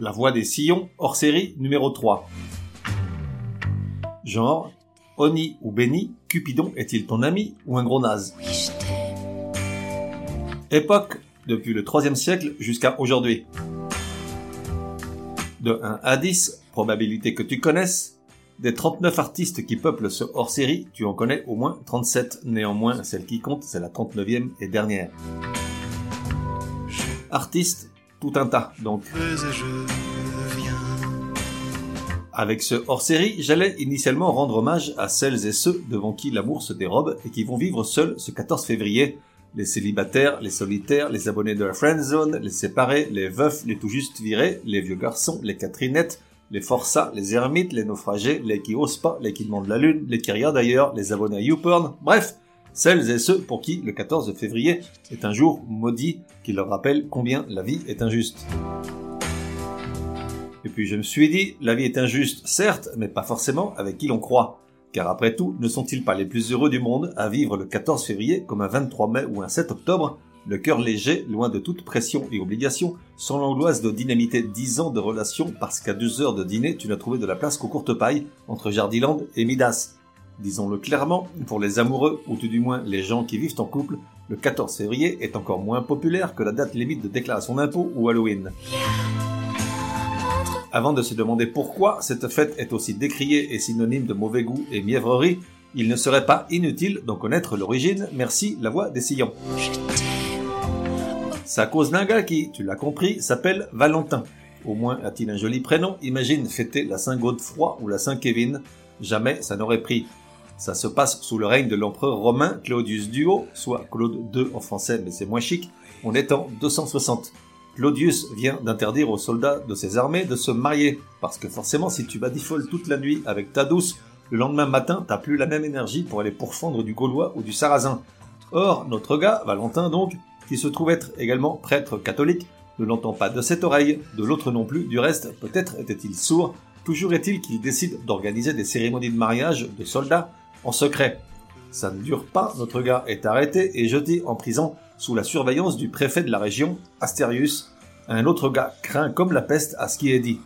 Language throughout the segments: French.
La voix des sillons, hors série numéro 3. Genre, Oni ou Benny, Cupidon est-il ton ami ou un gros naze? Époque, depuis le 3 siècle jusqu'à aujourd'hui. De 1 à 10, probabilité que tu connaisses, des 39 artistes qui peuplent ce hors-série, tu en connais au moins 37. Néanmoins, celle qui compte, c'est la 39e et dernière. Artistes, tout un tas, donc. Avec ce hors-série, j'allais initialement rendre hommage à celles et ceux devant qui l'amour se dérobe et qui vont vivre seuls ce 14 février. Les célibataires, les solitaires, les abonnés de la friend zone, les séparés, les veufs, les tout juste virés, les vieux garçons, les catherinettes, les forçats, les ermites, les naufragés, les qui osent pas, les qui demandent la lune, les qui regardent d'ailleurs, les abonnés à YouPorn, bref, celles et ceux pour qui le 14 février est un jour maudit qui leur rappelle combien la vie est injuste. Et puis je me suis dit, la vie est injuste, certes, mais pas forcément avec qui l'on croit. Car après tout, ne sont-ils pas les plus heureux du monde à vivre le 14 février comme un 23 mai ou un 7 octobre, le cœur léger, loin de toute pression et obligation, sans l'angoisse de dynamiter 10 ans de relation parce qu'à 2 heures de dîner, tu n'as trouvé de la place qu'aux courtes pailles entre Jardiland et Midas. Disons-le clairement, pour les amoureux, ou tout du moins les gens qui vivent en couple, le 14 février est encore moins populaire que la date limite de déclaration d'impôt ou Halloween. Avant de se demander pourquoi cette fête est aussi décriée et synonyme de mauvais goût et mièvrerie, il ne serait pas inutile d'en connaître l'origine, merci la voix des sillons. Sa cause d'un qui, tu l'as compris, s'appelle Valentin. Au moins a-t-il un joli prénom, imagine fêter la Saint-Godefroy ou la Saint-Kévin. Jamais ça n'aurait pris. Ça se passe sous le règne de l'empereur romain Claudius Duo, soit Claude II en français mais c'est moins chic, on est en 260. Claudius vient d'interdire aux soldats de ses armées de se marier, parce que forcément si tu badifoles toute la nuit avec ta douce, le lendemain matin t'as plus la même énergie pour aller pourfendre du Gaulois ou du Sarrasin. Or, notre gars, Valentin donc, qui se trouve être également prêtre catholique, ne l'entend pas de cette oreille, de l'autre non plus, du reste peut-être était-il sourd, toujours est-il qu'il décide d'organiser des cérémonies de mariage de soldats en secret. Ça ne dure pas, notre gars est arrêté et jeté en prison sous la surveillance du préfet de la région, Astérius. Un autre gars craint comme la peste à ce qui est dit.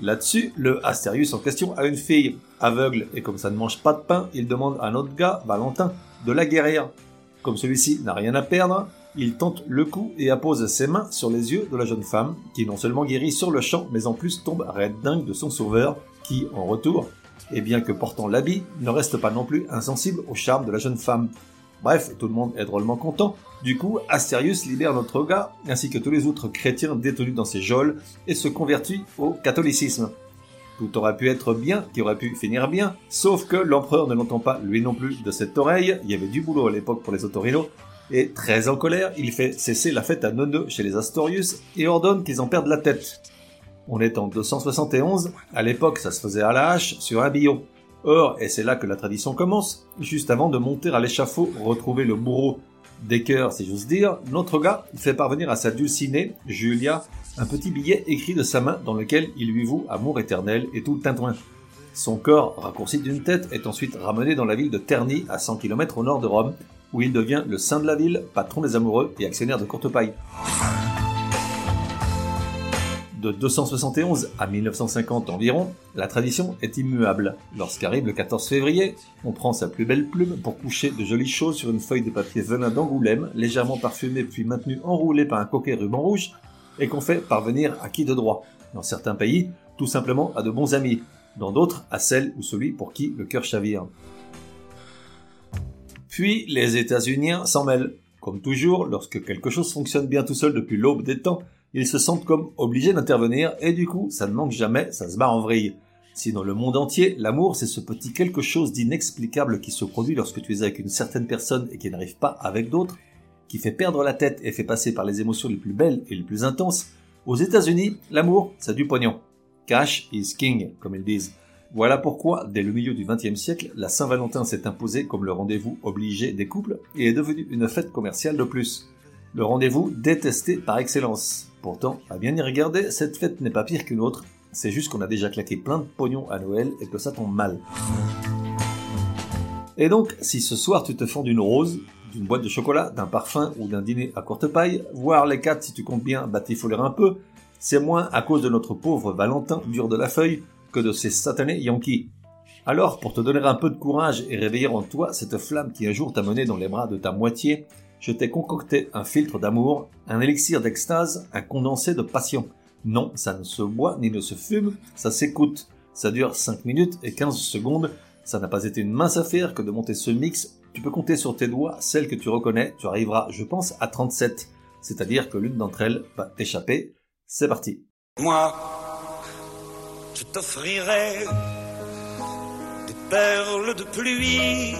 Là-dessus, le Astérius en question a une fille, aveugle, et comme ça ne mange pas de pain, il demande à un autre gars, Valentin, de la guérir. Comme celui-ci n'a rien à perdre, il tente le coup et appose ses mains sur les yeux de la jeune femme, qui non seulement guérit sur le champ, mais en plus tombe raide dingue de son sauveur, qui, en retour, et bien que portant l'habit, ne reste pas non plus insensible au charme de la jeune femme. Bref, tout le monde est drôlement content. Du coup, Astérius libère notre gars, ainsi que tous les autres chrétiens détenus dans ses geôles, et se convertit au catholicisme. Tout aurait pu être bien, qui aurait pu finir bien, sauf que l'empereur ne l'entend pas lui non plus de cette oreille, il y avait du boulot à l'époque pour les autorinos, et très en colère, il fait cesser la fête à Neuneu chez les Astorius et ordonne qu'ils en perdent la tête. On est en 271, à l'époque ça se faisait à la hache sur un billon. Or, et c'est là que la tradition commence, juste avant de monter à l'échafaud, retrouver le bourreau des cœurs, si j'ose dire, notre gars fait parvenir à sa dulcinée, Julia, un petit billet écrit de sa main dans lequel il lui voue amour éternel et tout le tintouin. Son corps, raccourci d'une tête, est ensuite ramené dans la ville de Terni, à 100 km au nord de Rome, où il devient le saint de la ville, patron des amoureux et actionnaire de courte paille. De 271 à 1950 environ, la tradition est immuable. Lorsqu'arrive le 14 février, on prend sa plus belle plume pour coucher de jolies choses sur une feuille de papier venin d'Angoulême, légèrement parfumée puis maintenue enroulée par un coquet ruban rouge, et qu'on fait parvenir à qui de droit? Dans certains pays, tout simplement à de bons amis. Dans d'autres, à celle ou celui pour qui le cœur chavire. Puis les États-Unis s'en mêlent. Comme toujours, lorsque quelque chose fonctionne bien tout seul depuis l'aube des temps, ils se sentent comme obligés d'intervenir et du coup, ça ne manque jamais, ça se barre en vrille. Si dans le monde entier, l'amour c'est ce petit quelque chose d'inexplicable qui se produit lorsque tu es avec une certaine personne et qui n'arrive pas avec d'autres, qui fait perdre la tête et fait passer par les émotions les plus belles et les plus intenses, aux États-Unis, l'amour, c'est du pognon. Cash is king, comme ils disent. Voilà pourquoi, dès le milieu du XXe siècle, la Saint-Valentin s'est imposée comme le rendez-vous obligé des couples et est devenue une fête commerciale de plus. Le rendez-vous détesté par excellence. Pourtant, à bien y regarder, cette fête n'est pas pire qu'une autre, c'est juste qu'on a déjà claqué plein de pognon à Noël et que ça tombe mal. Et donc, si ce soir tu te fends d'une rose, d'une boîte de chocolat, d'un parfum ou d'un dîner à courte paille, voire les quatre si tu comptes bien batifoler un peu, c'est moins à cause de notre pauvre Valentin dur de la feuille que de ces satanés Yankees. Alors, pour te donner un peu de courage et réveiller en toi cette flamme qui un jour t'a mené dans les bras de ta moitié, je t'ai concocté un filtre d'amour, un élixir d'extase, un condensé de passion. Non, ça ne se boit ni ne se fume, ça s'écoute. Ça dure 5 minutes et 15 secondes. Ça n'a pas été une mince affaire que de monter ce mix. Tu peux compter sur tes doigts celles que tu reconnais. Tu arriveras, je pense, à 37. C'est-à-dire que l'une d'entre elles va t'échapper. C'est parti. Moi, je t'offrirai perles de pluie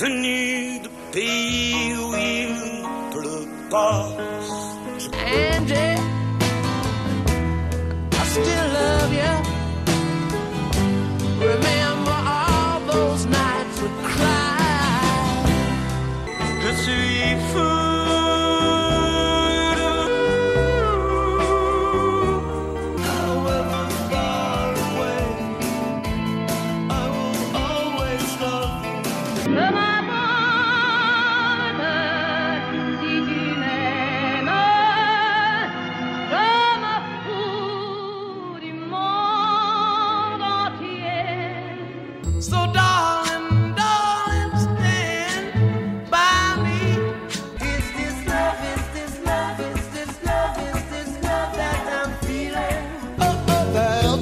venues de pays où il pleut pas. Angie, I still love you. Remember all those nights we cried. Je suis fou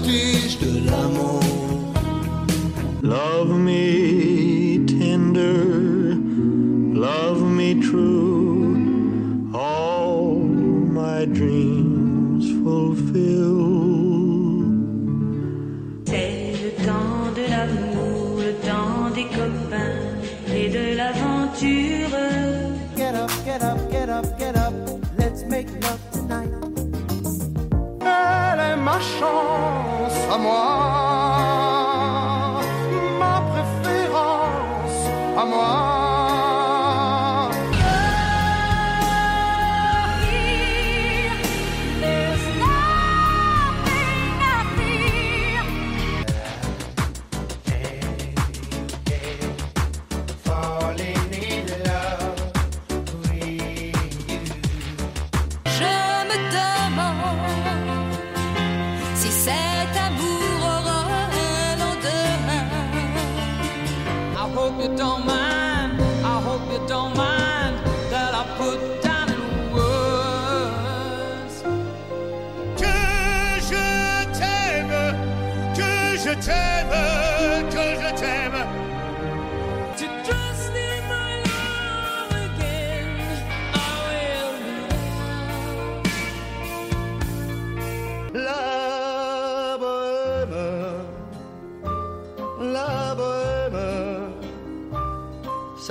Vertige de l'amour. Love me tender, love me true, all my dreams fulfill. C'est le temps de l'amour, le temps des copains et de l'aventure. Get up, get up, get up, get up. Let's make love tonight. Elle est ma chance à moi, ma préférence à moi. Je me demande don't mind.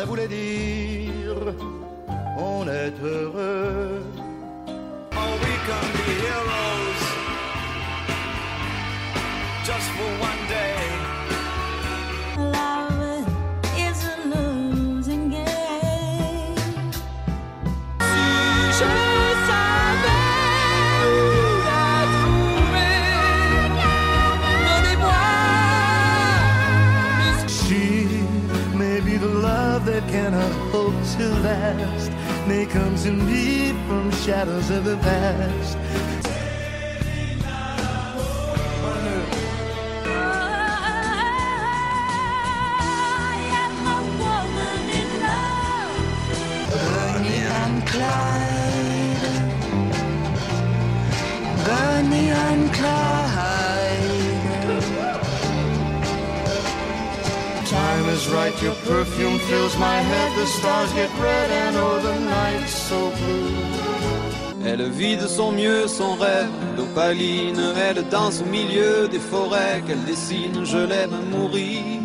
Ça voulait dire to last, may come to me from shadows of the past. Clyde. Bonnie and Clyde. Your perfume fills my head. The stars get red and oh, the so blue. Elle vit de son mieux son rêve d'opaline, elle danse au milieu des forêts qu'elle dessine, je l'aime mourir.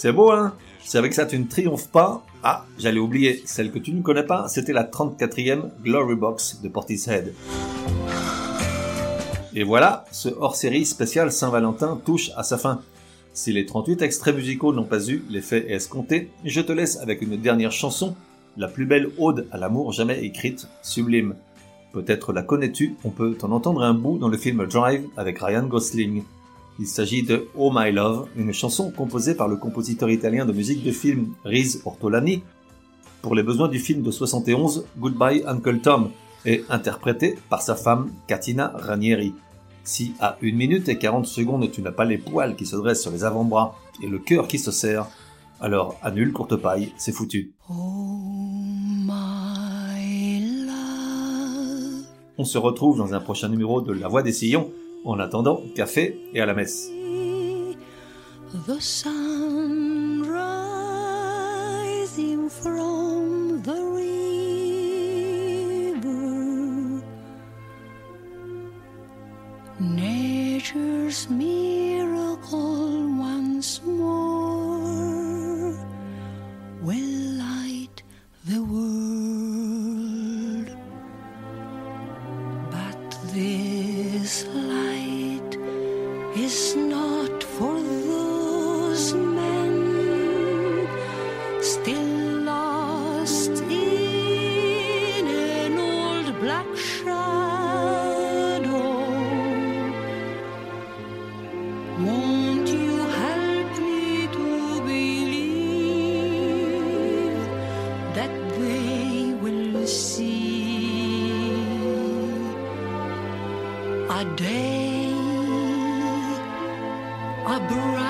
C'est beau, hein C'est avec ça tu ne triomphes pas. Ah, j'allais oublier, celle que tu ne connais pas, c'était la 34e Glory Box de Portishead. Et voilà, ce hors-série spécial Saint-Valentin touche à sa fin. Si les 38 extraits musicaux n'ont pas eu l'effet escompté, je te laisse avec une dernière chanson, la plus belle ode à l'amour jamais écrite, sublime. Peut-être la connais-tu, on peut en entendre un bout dans le film Drive avec Ryan Gosling. Il s'agit de Oh My Love, une chanson composée par le compositeur italien de musique de film Riz Ortolani pour les besoins du film de 71 Goodbye Uncle Tom et interprétée par sa femme Katina Ranieri. Si à 1 minute et 40 secondes tu n'as pas les poils qui se dressent sur les avant-bras et le cœur qui se serre, alors annule courte paille, c'est foutu. Oh my love. On se retrouve dans un prochain numéro de La Voix des Sillons. En attendant, café et à la messe. A brighter